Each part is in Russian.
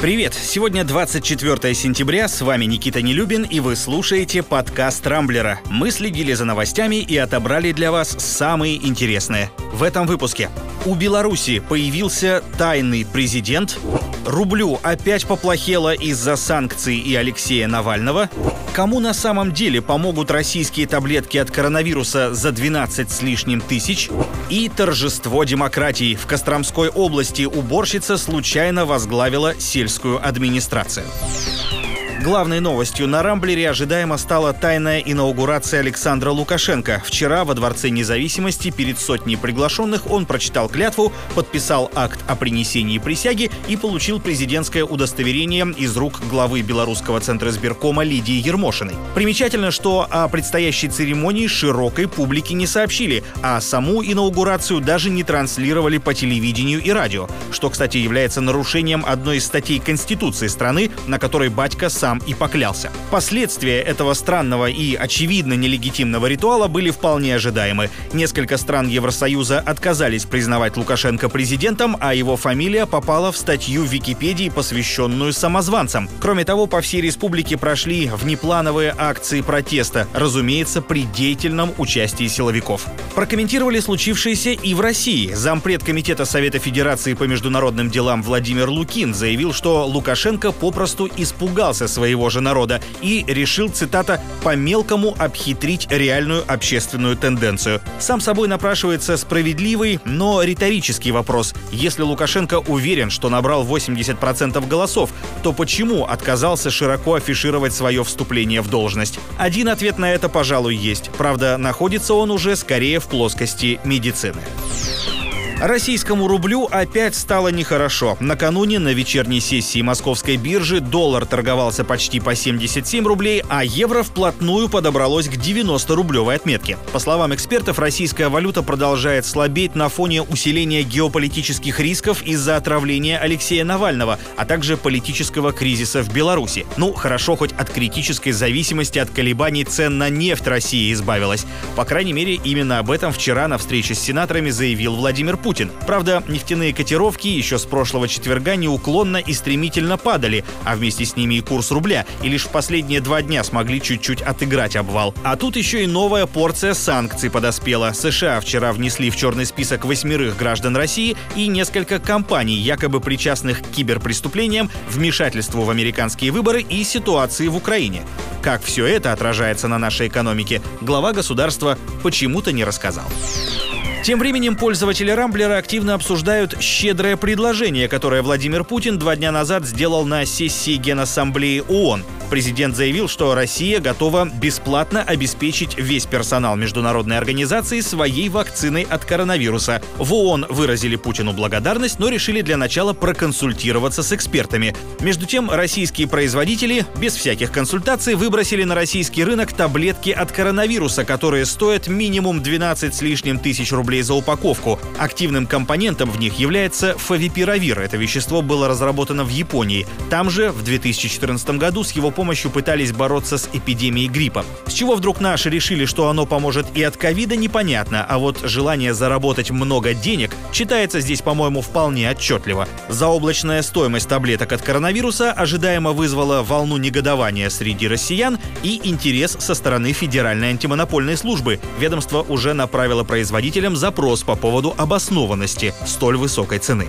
Привет! Сегодня 24 сентября, с вами Никита Нелюбин, и вы слушаете подкаст «Рамблера». Мы следили за новостями и отобрали для вас самые интересные. В этом выпуске. У Беларуси появился тайный президент, рублю опять поплохело из-за санкций и Алексея Навального, кому на самом деле помогут российские таблетки от коронавируса за 12 с лишним тысяч, и торжество демократии. В Костромской области уборщица случайно возглавила сельскую администрацию. Главной новостью на Рамблере ожидаемо стала тайная инаугурация Александра Лукашенко. Вчера во Дворце независимости перед сотней приглашенных он прочитал клятву, подписал акт о принесении присяги и получил президентское удостоверение из рук главы Белорусского центра сберкома Лидии Ермошиной. Примечательно, что о предстоящей церемонии широкой публике не сообщили, а саму инаугурацию даже не транслировали по телевидению и радио, что, кстати, является нарушением одной из статей Конституции страны, на которой батька сам сам и поклялся. Последствия этого странного и очевидно нелегитимного ритуала были вполне ожидаемы. Несколько стран Евросоюза отказались признавать Лукашенко президентом, а его фамилия попала в статью в Википедии, посвященную самозванцам. Кроме того, по всей республике прошли внеплановые акции протеста, разумеется, при деятельном участии силовиков. Прокомментировали случившееся и в России. Зампред Комитета Совета Федерации по международным делам Владимир Лукин заявил, что Лукашенко попросту испугался своего же народа и решил, цитата, «по-мелкому обхитрить реальную общественную тенденцию». Сам собой напрашивается справедливый, но риторический вопрос. Если Лукашенко уверен, что набрал 80% голосов, то почему отказался широко афишировать свое вступление в должность? Один ответ на это, пожалуй, есть. Правда, находится он уже скорее в плоскости медицины. Российскому рублю опять стало нехорошо. Накануне на вечерней сессии московской биржи доллар торговался почти по 77 рублей, а евро вплотную подобралось к 90-рублевой отметке. По словам экспертов, российская валюта продолжает слабеть на фоне усиления геополитических рисков из-за отравления Алексея Навального, а также политического кризиса в Беларуси. Ну, хорошо, хоть от критической зависимости от колебаний цен на нефть России избавилась. По крайней мере, именно об этом вчера на встрече с сенаторами заявил Владимир Путин. Путин. Правда, нефтяные котировки еще с прошлого четверга неуклонно и стремительно падали, а вместе с ними и курс рубля, и лишь в последние два дня смогли чуть-чуть отыграть обвал. А тут еще и новая порция санкций подоспела. США вчера внесли в черный список восьмерых граждан России и несколько компаний, якобы причастных к киберпреступлениям, вмешательству в американские выборы и ситуации в Украине. Как все это отражается на нашей экономике, глава государства почему-то не рассказал. Тем временем пользователи Рамблера активно обсуждают щедрое предложение, которое Владимир Путин два дня назад сделал на сессии Генассамблеи ООН. Президент заявил, что Россия готова бесплатно обеспечить весь персонал международной организации своей вакциной от коронавируса. В ООН выразили Путину благодарность, но решили для начала проконсультироваться с экспертами. Между тем, российские производители без всяких консультаций выбросили на российский рынок таблетки от коронавируса, которые стоят минимум 12 с лишним тысяч рублей за упаковку. Активным компонентом в них является фавипиравир. Это вещество было разработано в Японии. Там же в 2014 году с его помощью пытались бороться с эпидемией гриппа. С чего вдруг наши решили, что оно поможет и от ковида, непонятно, а вот желание заработать много денег читается здесь, по-моему, вполне отчетливо. Заоблачная стоимость таблеток от коронавируса ожидаемо вызвала волну негодования среди россиян и интерес со стороны Федеральной антимонопольной службы. Ведомство уже направило производителям запрос по поводу обоснованности столь высокой цены.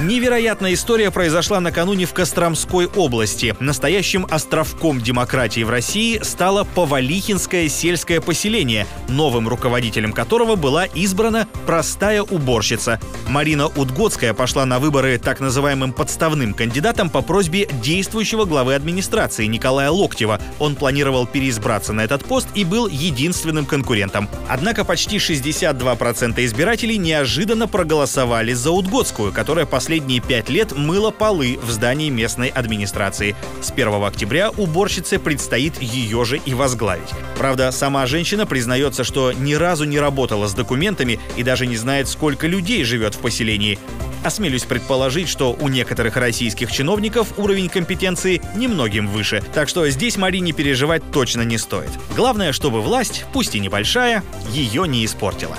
Невероятная история произошла накануне в Костромской области. Настоящим островком демократии в России стало Повалихинское сельское поселение, новым руководителем которого была избрана простая уборщица. Марина Удгодская пошла на выборы так называемым подставным кандидатом по просьбе действующего главы администрации Николая Локтева. Он планировал переизбраться на этот пост и был единственным конкурентом. Однако почти 62% избирателей неожиданно проголосовали за Удгодскую, которая по последние пять лет мыла полы в здании местной администрации. С 1 октября уборщице предстоит ее же и возглавить. Правда, сама женщина признается, что ни разу не работала с документами и даже не знает, сколько людей живет в поселении. Осмелюсь предположить, что у некоторых российских чиновников уровень компетенции немногим выше, так что здесь Марине переживать точно не стоит. Главное, чтобы власть, пусть и небольшая, ее не испортила.